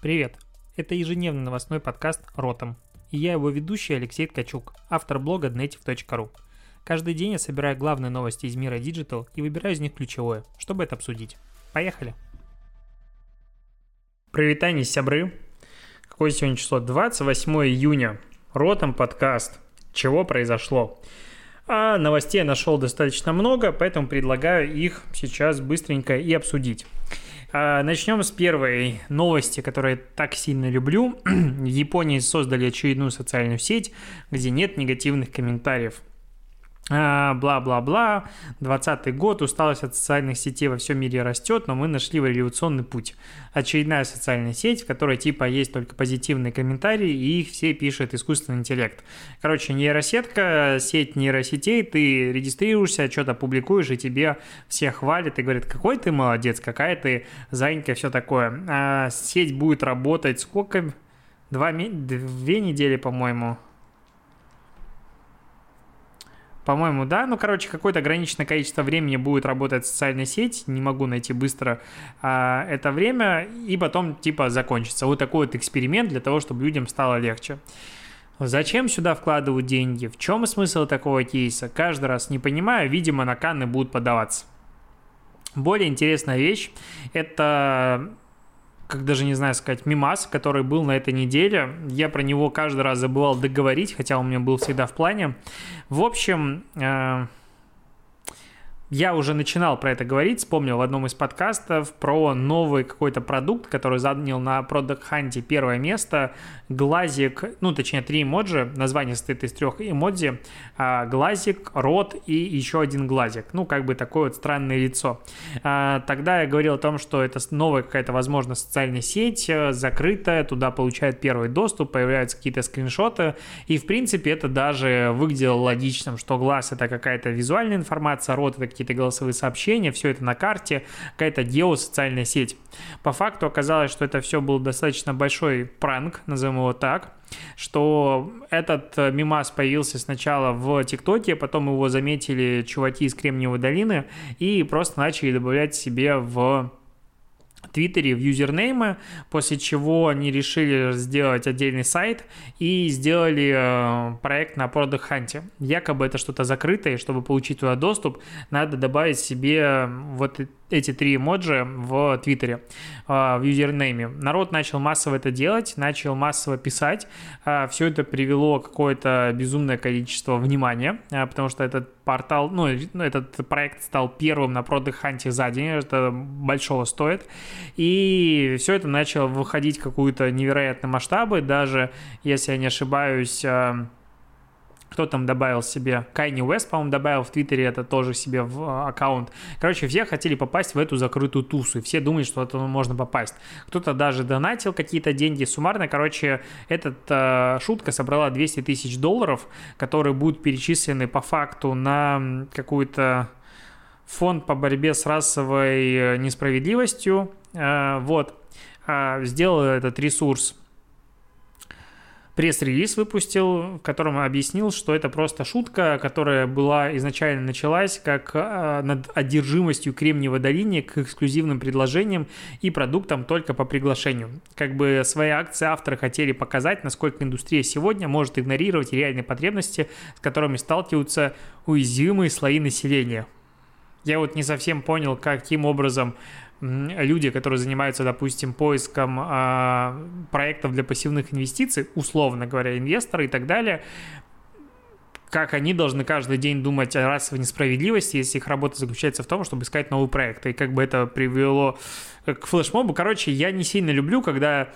Привет! Это ежедневный новостной подкаст «Ротом». И я его ведущий Алексей Ткачук, автор блога dnetiv.ru. Каждый день я собираю главные новости из мира Digital и выбираю из них ключевое, чтобы это обсудить. Поехали! Привитание, сябры! Какое сегодня число? 28 июня. Ротом подкаст. Чего произошло? А новостей я нашел достаточно много, поэтому предлагаю их сейчас быстренько и обсудить. А, начнем с первой новости, которую я так сильно люблю. В Японии создали очередную социальную сеть, где нет негативных комментариев. А, бла-бла-бла, 20 год, усталость от социальных сетей во всем мире растет, но мы нашли революционный путь. Очередная социальная сеть, в которой типа есть только позитивные комментарии, и их все пишет искусственный интеллект. Короче, нейросетка, сеть нейросетей, ты регистрируешься, что-то публикуешь, и тебе все хвалят и говорят, какой ты молодец, какая ты занька, все такое. А сеть будет работать сколько? Два, две недели, по-моему, по-моему, да. Ну, короче, какое-то ограниченное количество времени будет работать социальная сеть. Не могу найти быстро а, это время. И потом, типа, закончится. Вот такой вот эксперимент для того, чтобы людям стало легче. Зачем сюда вкладывают деньги? В чем смысл такого кейса? Каждый раз не понимаю. Видимо, на Канны будут подаваться. Более интересная вещь – это как даже не знаю сказать, мимас, который был на этой неделе. Я про него каждый раз забывал договорить, хотя он у меня был всегда в плане. В общем, э, я уже начинал про это говорить, вспомнил в одном из подкастов про новый какой-то продукт, который занял на Product Hunt первое место. Глазик, ну точнее три эмоджи, название состоит из трех эмодзи. А, глазик, рот и еще один глазик. Ну как бы такое вот странное лицо. А, тогда я говорил о том, что это новая какая-то, возможно, социальная сеть, э, закрытая, туда получают первый доступ, появляются какие-то скриншоты. И в принципе это даже выглядело логичным, что глаз это какая-то визуальная информация, рот это какие-то голосовые сообщения, все это на карте, какая-то геосоциальная сеть. По факту оказалось, что это все был достаточно большой пранк, назовем его так, что этот э, мимас появился сначала в ТикТоке, потом его заметили чуваки из Кремниевой долины и просто начали добавлять себе в Твиттере в юзернеймы, после чего они решили сделать отдельный сайт и сделали э, проект на Product Hunt. Якобы это что-то закрытое, чтобы получить туда доступ, надо добавить себе вот эти три эмоджи в Твиттере, а, в юзернейме. Народ начал массово это делать, начал массово писать. А, Все это привело какое-то безумное количество внимания, а, потому что этот портал, ну, ну, этот проект стал первым на Product Hunt за день, это большого стоит. И все это начало выходить в какую-то невероятные масштабы, даже, если я не ошибаюсь, кто там добавил себе? Кайни Уэст, по-моему, добавил в Твиттере это тоже себе в а, аккаунт. Короче, все хотели попасть в эту закрытую тусу, и все думают, что это можно попасть. Кто-то даже донатил какие-то деньги суммарно. Короче, эта э, шутка собрала 200 тысяч долларов, которые будут перечислены по факту на какую-то фонд по борьбе с расовой э, несправедливостью. Э, вот. Э, сделал этот ресурс пресс-релиз выпустил, в котором объяснил, что это просто шутка, которая была изначально началась как э, над одержимостью Кремниевой долине к эксклюзивным предложениям и продуктам только по приглашению. Как бы свои акции авторы хотели показать, насколько индустрия сегодня может игнорировать реальные потребности, с которыми сталкиваются уязвимые слои населения. Я вот не совсем понял, каким образом люди, которые занимаются, допустим, поиском э, проектов для пассивных инвестиций, условно говоря, инвесторы и так далее, как они должны каждый день думать о расовой несправедливости, если их работа заключается в том, чтобы искать новые проекты. И как бы это привело к флешмобу. Короче, я не сильно люблю, когда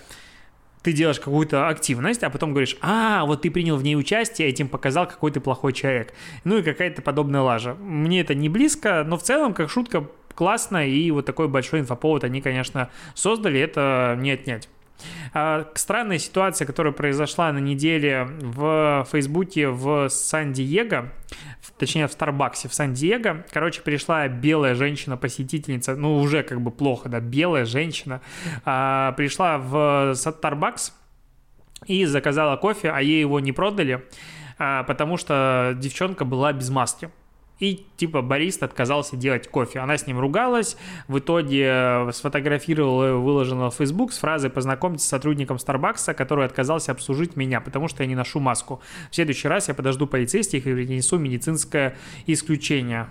ты делаешь какую-то активность, а потом говоришь, а, вот ты принял в ней участие, этим показал, какой ты плохой человек. Ну и какая-то подобная лажа. Мне это не близко, но в целом, как шутка, классно, и вот такой большой инфоповод они, конечно, создали, это не отнять. А, странная ситуация, которая произошла на неделе в Фейсбуке в Сан-Диего, точнее в Старбаксе в Сан-Диего. Короче, пришла белая женщина-посетительница, ну уже как бы плохо, да, белая женщина, а, пришла в Starbucks и заказала кофе, а ей его не продали, а, потому что девчонка была без маски. И типа бариста отказался делать кофе. Она с ним ругалась, в итоге э, сфотографировала и выложила в Facebook с фразой «Познакомьтесь с сотрудником Старбакса, который отказался обслужить меня, потому что я не ношу маску. В следующий раз я подожду полицейских и принесу медицинское исключение»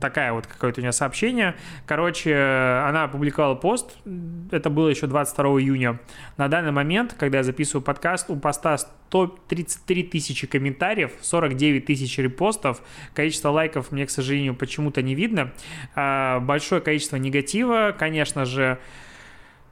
такая вот какое-то у нее сообщение. Короче, она опубликовала пост, это было еще 22 июня. На данный момент, когда я записываю подкаст, у поста 133 тысячи комментариев, 49 тысяч репостов, количество лайков мне, к сожалению, почему-то не видно. А, большое количество негатива, конечно же, Э,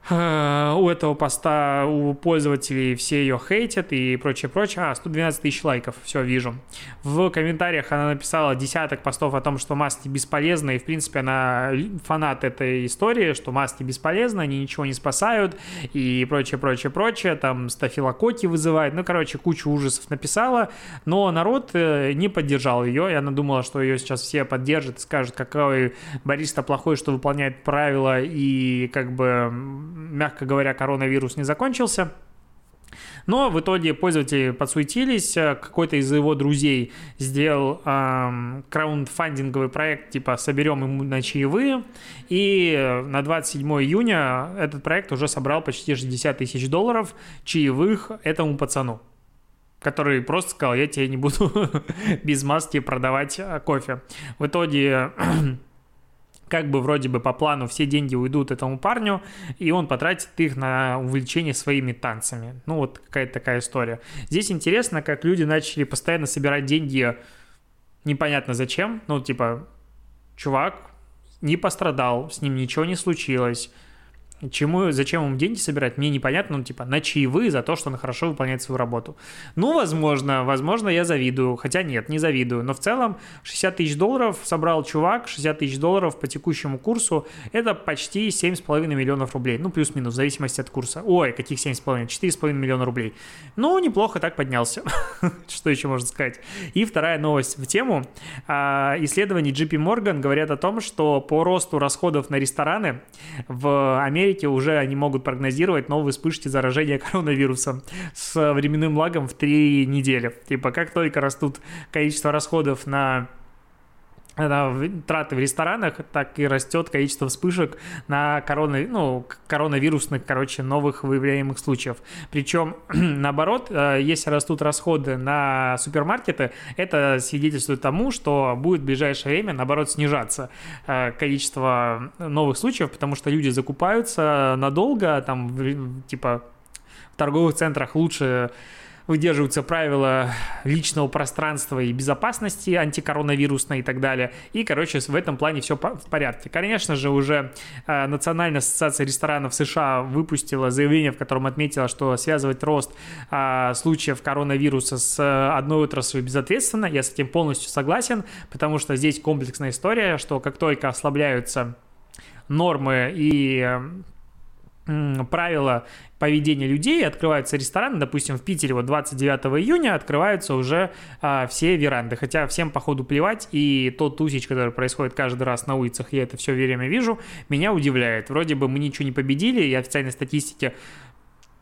у этого поста у пользователей все ее хейтят и прочее, прочее. А, 112 тысяч лайков, все, вижу. В комментариях она написала десяток постов о том, что маски бесполезны, и, в принципе, она фанат этой истории, что маски бесполезны, они ничего не спасают, и прочее, прочее, прочее, там стафилококки вызывает, ну, короче, кучу ужасов написала, но народ э, не поддержал ее, и она думала, что ее сейчас все поддержат и скажут, какой бариста плохой, что выполняет правила, и как бы мягко говоря, коронавирус не закончился. Но в итоге пользователи подсуетились, какой-то из его друзей сделал эм, краундфандинговый проект, типа «Соберем ему на чаевые», и на 27 июня этот проект уже собрал почти 60 тысяч долларов чаевых этому пацану который просто сказал, я тебе не буду без маски продавать э, кофе. В итоге как бы вроде бы по плану все деньги уйдут этому парню, и он потратит их на увлечение своими танцами. Ну, вот какая-то такая история. Здесь интересно, как люди начали постоянно собирать деньги непонятно зачем. Ну, типа, чувак не пострадал, с ним ничего не случилось, Чему, зачем ему деньги собирать, мне непонятно, ну, типа, на чаевые за то, что он хорошо выполняет свою работу. Ну, возможно, возможно, я завидую, хотя нет, не завидую, но в целом 60 тысяч долларов собрал чувак, 60 тысяч долларов по текущему курсу, это почти 7,5 миллионов рублей, ну, плюс-минус, в зависимости от курса. Ой, каких 7,5? 4,5 миллиона рублей. Ну, неплохо так поднялся, что еще можно сказать. И вторая новость в тему. А, исследования JP Morgan говорят о том, что по росту расходов на рестораны в Америке Америке уже они могут прогнозировать новые вспышки заражения коронавирусом с временным лагом в три недели. Типа, как только растут количество расходов на траты в ресторанах, так и растет количество вспышек на корона, ну, коронавирусных, короче, новых выявляемых случаев. Причем, наоборот, э, если растут расходы на супермаркеты, это свидетельствует тому, что будет в ближайшее время, наоборот, снижаться э, количество новых случаев, потому что люди закупаются надолго, там, типа, в торговых центрах лучше выдерживаются правила личного пространства и безопасности антикоронавирусной и так далее. И, короче, в этом плане все в порядке. Конечно же, уже э, Национальная ассоциация ресторанов США выпустила заявление, в котором отметила, что связывать рост э, случаев коронавируса с э, одной отраслью безответственно. Я с этим полностью согласен, потому что здесь комплексная история, что как только ослабляются нормы и правила поведения людей, открываются рестораны, допустим, в Питере вот 29 июня открываются уже а, все веранды, хотя всем походу плевать, и тот тусич, который происходит каждый раз на улицах, я это все время вижу, меня удивляет. Вроде бы мы ничего не победили, и официальной статистике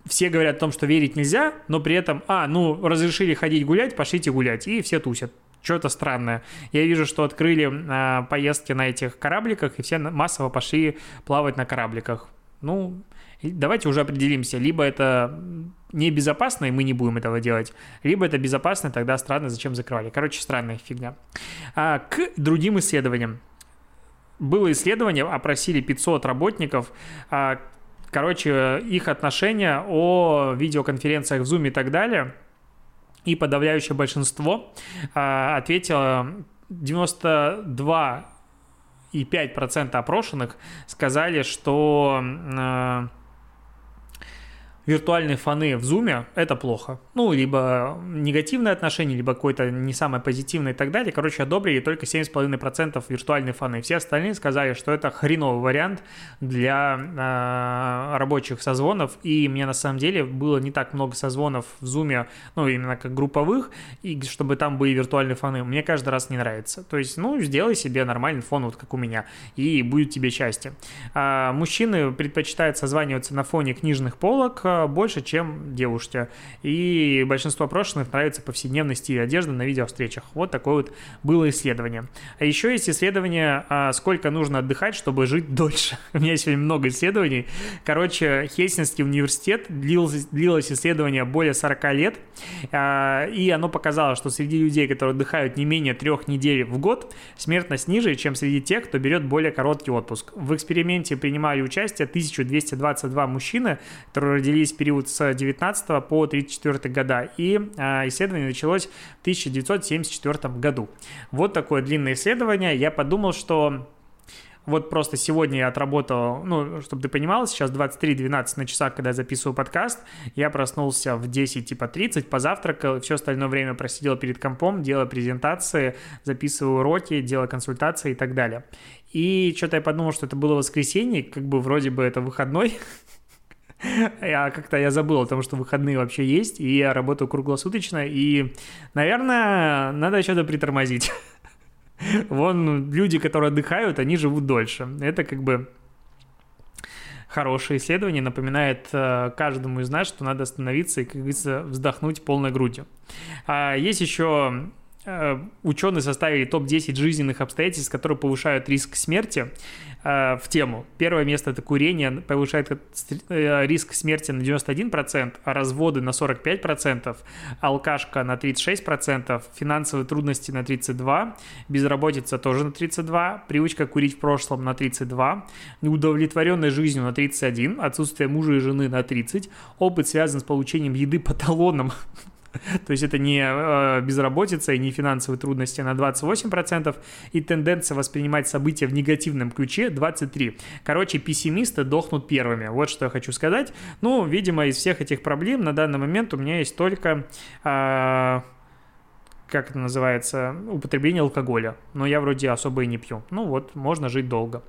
все говорят о том, что верить нельзя, но при этом, а, ну, разрешили ходить гулять, пошлите гулять, и все тусят что-то странное. Я вижу, что открыли э, поездки на этих корабликах, и все массово пошли плавать на корабликах. Ну, давайте уже определимся, либо это небезопасно, и мы не будем этого делать, либо это безопасно, тогда странно, зачем закрывали. Короче, странная фигня. А, к другим исследованиям. Было исследование, опросили 500 работников, а, короче, их отношения о видеоконференциях в Zoom и так далее, и подавляющее большинство а, ответило 92 и 5% опрошенных сказали, что э, виртуальные фоны в зуме – это плохо. Ну, либо негативное отношение, либо какое-то не самое позитивное и так далее. Короче, одобрили только 7,5% виртуальные фоны. Все остальные сказали, что это хреновый вариант для э, рабочих созвонов. И мне на самом деле было не так много созвонов в зуме, ну, именно как групповых, и чтобы там были виртуальные фоны. Мне каждый раз не нравится. То есть, ну, сделай себе нормальный фон, вот как у меня, и будет тебе счастье. А, мужчины предпочитают созваниваться на фоне книжных полок, больше, чем девушке. И большинство опрошенных нравится повседневный стиль одежды на видеовстречах. Вот такое вот было исследование. А еще есть исследование, а, сколько нужно отдыхать, чтобы жить дольше. У меня сегодня много исследований. Короче, Хельсинский университет длилось, длилось исследование более 40 лет, а, и оно показало, что среди людей, которые отдыхают не менее трех недель в год, смертность ниже, чем среди тех, кто берет более короткий отпуск. В эксперименте принимали участие 1222 мужчины, которые родились в период с 19 по 34 года, и а, исследование началось в 1974 году. Вот такое длинное исследование. Я подумал, что вот просто сегодня я отработал, ну, чтобы ты понимал, сейчас 23.12 на часах, когда я записываю подкаст, я проснулся в 10 типа 30, позавтракал, все остальное время просидел перед компом, делал презентации, записывал уроки, делал консультации и так далее. И что-то я подумал, что это было воскресенье, как бы вроде бы это выходной, а как-то я забыл о том, что выходные вообще есть, и я работаю круглосуточно, и, наверное, надо что-то притормозить. Вон люди, которые отдыхают, они живут дольше. Это как бы хорошее исследование, напоминает э, каждому из нас, что надо остановиться и, как говорится, вздохнуть полной грудью. А есть еще ученые составили топ-10 жизненных обстоятельств, которые повышают риск смерти. Э, в тему. Первое место – это курение, повышает э, риск смерти на 91%, а разводы на 45%, алкашка на 36%, финансовые трудности на 32%, безработица тоже на 32%, привычка курить в прошлом на 32%, неудовлетворенность жизнью на 31%, отсутствие мужа и жены на 30%, опыт связан с получением еды по талонам То есть это не э, безработица и не финансовые трудности на 28%, и тенденция воспринимать события в негативном ключе 23%. Короче, пессимисты дохнут первыми. Вот что я хочу сказать. Ну, видимо, из всех этих проблем на данный момент у меня есть только... Э, как это называется, употребление алкоголя. Но я вроде особо и не пью. Ну вот, можно жить долго.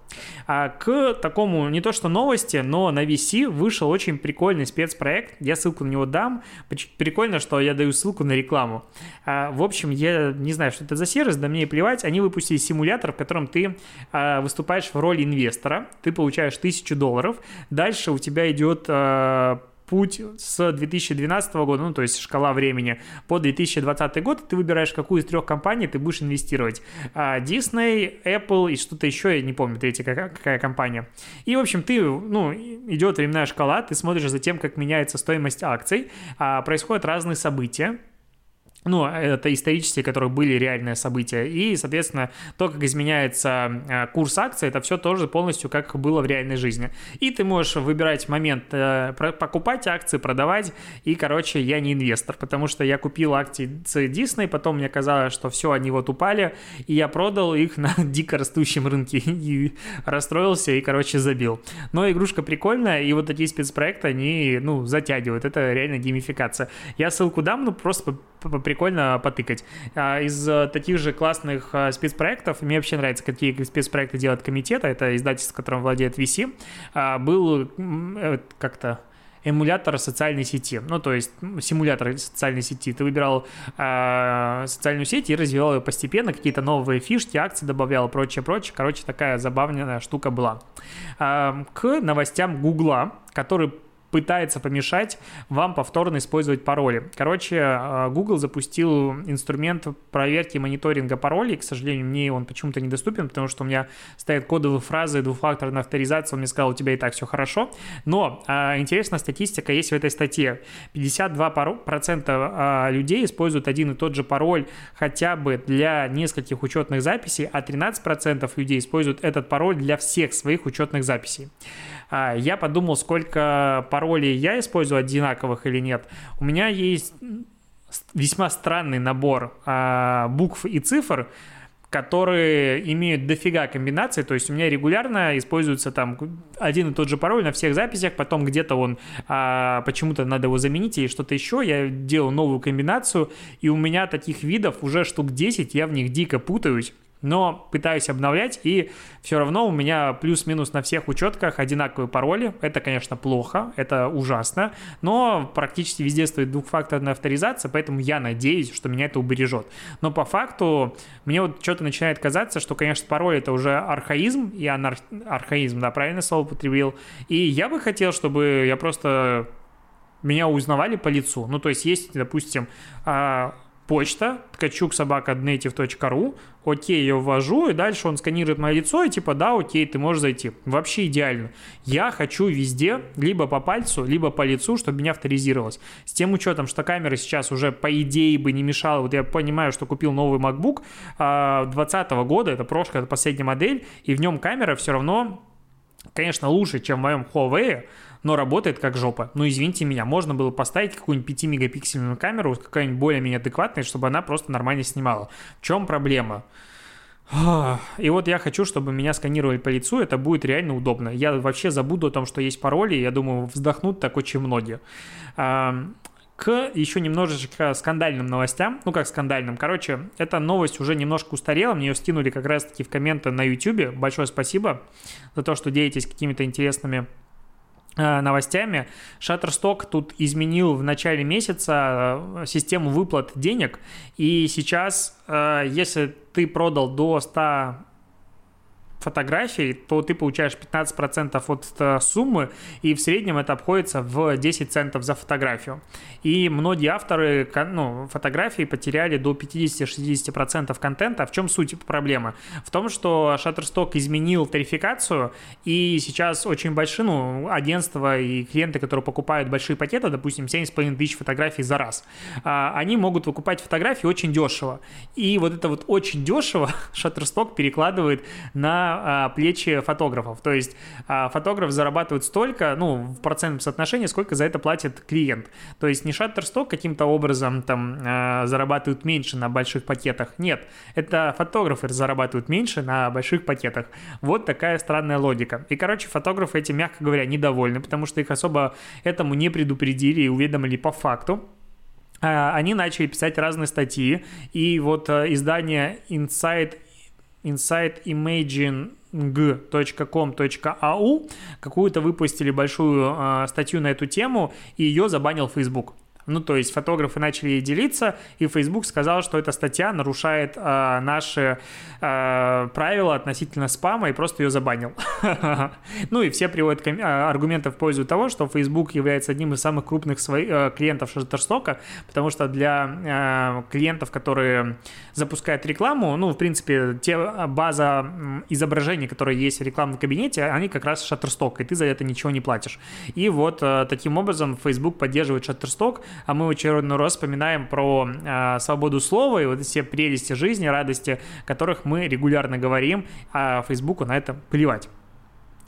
А к такому, не то что новости, но на VC вышел очень прикольный спецпроект. Я ссылку на него дам. Прикольно, что я даю ссылку на рекламу. А, в общем, я не знаю, что это за сервис, да мне и плевать. Они выпустили симулятор, в котором ты а, выступаешь в роли инвестора. Ты получаешь тысячу долларов. Дальше у тебя идет а, путь с 2012 года, ну, то есть шкала времени, по 2020 год, ты выбираешь, какую из трех компаний ты будешь инвестировать. А, Disney, Apple и что-то еще, я не помню, третья какая, какая компания. И, в общем, ты, ну, идет временная шкала, ты смотришь за тем, как меняется стоимость акций, а, происходят разные события, ну, это исторические, которые были реальные события. И, соответственно, то, как изменяется э, курс акций, это все тоже полностью как было в реальной жизни. И ты можешь выбирать момент э, покупать акции, продавать. И, короче, я не инвестор, потому что я купил акции Disney, потом мне казалось, что все, они вот упали, и я продал их на дико растущем рынке и расстроился и, короче, забил. Но игрушка прикольная, и вот такие спецпроекты, они, ну, затягивают. Это реально геймификация. Я ссылку дам, ну, просто прикольно потыкать. А из э, таких же классных э, спецпроектов, мне вообще нравится, какие спецпроекты делает комитет, это издательство, которым владеет VC, а, был э, как-то эмулятор социальной сети. Ну, то есть симулятор социальной сети. Ты выбирал э, социальную сеть и развивал ее постепенно, какие-то новые фишки, акции добавлял, прочее, прочее. Короче, такая забавная штука была. Э, к новостям Гугла, который пытается помешать вам повторно использовать пароли. Короче, э, Google запустил инструмент проверки мониторинга паролей. К сожалению, мне он почему-то недоступен, потому что у меня стоят кодовые фразы, двухфакторная авторизация. Он мне сказал, у тебя и так все хорошо. Но э, интересная статистика есть в этой статье. 52% э, людей используют один и тот же пароль хотя бы для нескольких учетных записей, а 13% людей используют этот пароль для всех своих учетных записей. А, я подумал, сколько паролей я использую одинаковых или нет. У меня есть весьма странный набор а, букв и цифр, которые имеют дофига комбинаций, то есть у меня регулярно используется там один и тот же пароль на всех записях, потом где-то он а, почему-то надо его заменить или что-то еще, я делаю новую комбинацию, и у меня таких видов уже штук 10, я в них дико путаюсь, но пытаюсь обновлять, и все равно у меня плюс-минус на всех учетках одинаковые пароли. Это, конечно, плохо, это ужасно, но практически везде стоит двухфакторная авторизация, поэтому я надеюсь, что меня это убережет. Но по факту мне вот что-то начинает казаться, что, конечно, пароль это уже архаизм, и анар... архаизм, да, правильно слово употребил, и я бы хотел, чтобы я просто меня узнавали по лицу. Ну, то есть есть, допустим, а, почта, ткачук собака native.ru, окей, я ввожу, и дальше он сканирует мое лицо, и типа, да, окей, ты можешь зайти. Вообще идеально. Я хочу везде, либо по пальцу, либо по лицу, чтобы меня авторизировалось. С тем учетом, что камера сейчас уже, по идее, бы не мешала, вот я понимаю, что купил новый MacBook 2020 года, это прошлая, это последняя модель, и в нем камера все равно, конечно, лучше, чем в моем Huawei, но работает как жопа. Ну, извините меня, можно было поставить какую-нибудь 5-мегапиксельную камеру, какая-нибудь более-менее адекватная, чтобы она просто нормально снимала. В чем проблема? И вот я хочу, чтобы меня сканировали по лицу, это будет реально удобно. Я вообще забуду о том, что есть пароли, я думаю, вздохнут так очень многие. К еще немножечко скандальным новостям, ну как скандальным, короче, эта новость уже немножко устарела, мне ее скинули как раз-таки в комменты на YouTube, большое спасибо за то, что делитесь какими-то интересными новостями. Shutterstock тут изменил в начале месяца э, систему выплат денег, и сейчас, э, если ты продал до 100 фотографий, то ты получаешь 15% от э, суммы, и в среднем это обходится в 10 центов за фотографию. И многие авторы ну, фотографий потеряли до 50-60% контента. В чем суть проблемы? В том, что Shutterstock изменил тарификацию, и сейчас очень большие ну, агентства и клиенты, которые покупают большие пакеты, допустим, 7,5 тысяч фотографий за раз, а, они могут выкупать фотографии очень дешево. И вот это вот очень дешево Shutterstock перекладывает на а, плечи фотографов. То есть а, фотограф зарабатывает столько, ну, в процентном соотношении, сколько за это платит клиент. То есть не Shutterstock каким-то образом там а, зарабатывают меньше на больших пакетах. Нет, это фотографы зарабатывают меньше на больших пакетах. Вот такая странная логика. И, короче, фотографы этим, мягко говоря, недовольны, потому что их особо этому не предупредили и уведомили по факту они начали писать разные статьи, и вот издание Inside insideimaging.com.au какую-то выпустили большую э, статью на эту тему, и ее забанил Facebook. Ну, то есть фотографы начали делиться, и Facebook сказал, что эта статья нарушает э, наши э, правила относительно спама, и просто ее забанил. Ну, и все приводят а, аргументы в пользу того, что Facebook является одним из самых крупных клиентов Shutterstock, потому что для клиентов, которые запускают рекламу, ну, в принципе, те база изображений, которые есть в рекламном кабинете, они как раз Shutterstock, и ты за это ничего не платишь. И вот таким образом Facebook поддерживает Shutterstock, а мы в очередной раз вспоминаем про э, свободу слова и вот все прелести жизни, радости, о которых мы регулярно говорим, а Фейсбуку на это плевать.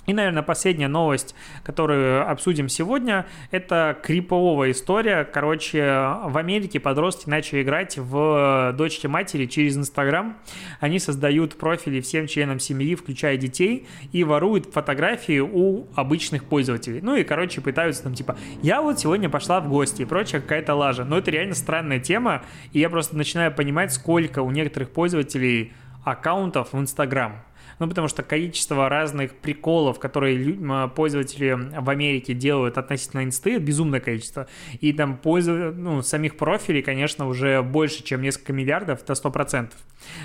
И, наверное, последняя новость, которую обсудим сегодня, это криповая история. Короче, в Америке подростки начали играть в дочки матери через Инстаграм. Они создают профили всем членам семьи, включая детей, и воруют фотографии у обычных пользователей. Ну и, короче, пытаются там типа, я вот сегодня пошла в гости и прочая какая-то лажа. Но это реально странная тема, и я просто начинаю понимать, сколько у некоторых пользователей аккаунтов в Инстаграм ну, потому что количество разных приколов, которые пользователи в Америке делают относительно инсты, безумное количество. И там пользов... ну, самих профилей, конечно, уже больше, чем несколько миллиардов, это 100%.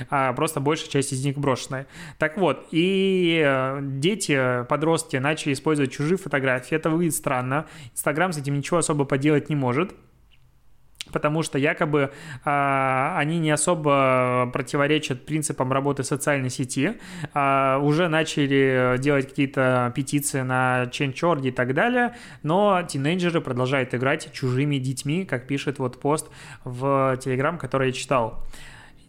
А просто большая часть из них брошенная. Так вот, и э, дети, подростки начали использовать чужие фотографии. Это выглядит странно. Инстаграм с этим ничего особо поделать не может потому что якобы э, они не особо противоречат принципам работы социальной сети, э, уже начали делать какие-то петиции на Change.org и так далее, но тинейджеры продолжают играть чужими детьми, как пишет вот пост в Telegram, который я читал.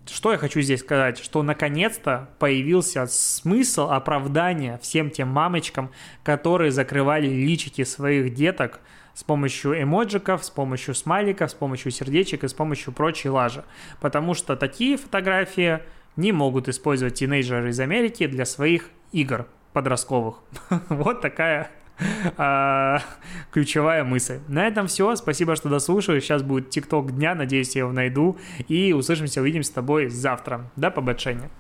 Что я хочу здесь сказать? Что наконец-то появился смысл оправдания всем тем мамочкам, которые закрывали личики своих деток с помощью эмоджиков, с помощью смайликов, с помощью сердечек и с помощью прочей лажи. Потому что такие фотографии не могут использовать тинейджеры из Америки для своих игр подростковых. Вот такая а, ключевая мысль. На этом все. Спасибо, что дослушали. Сейчас будет ТикТок дня. Надеюсь, я его найду. И услышимся, увидимся с тобой завтра. До побочения.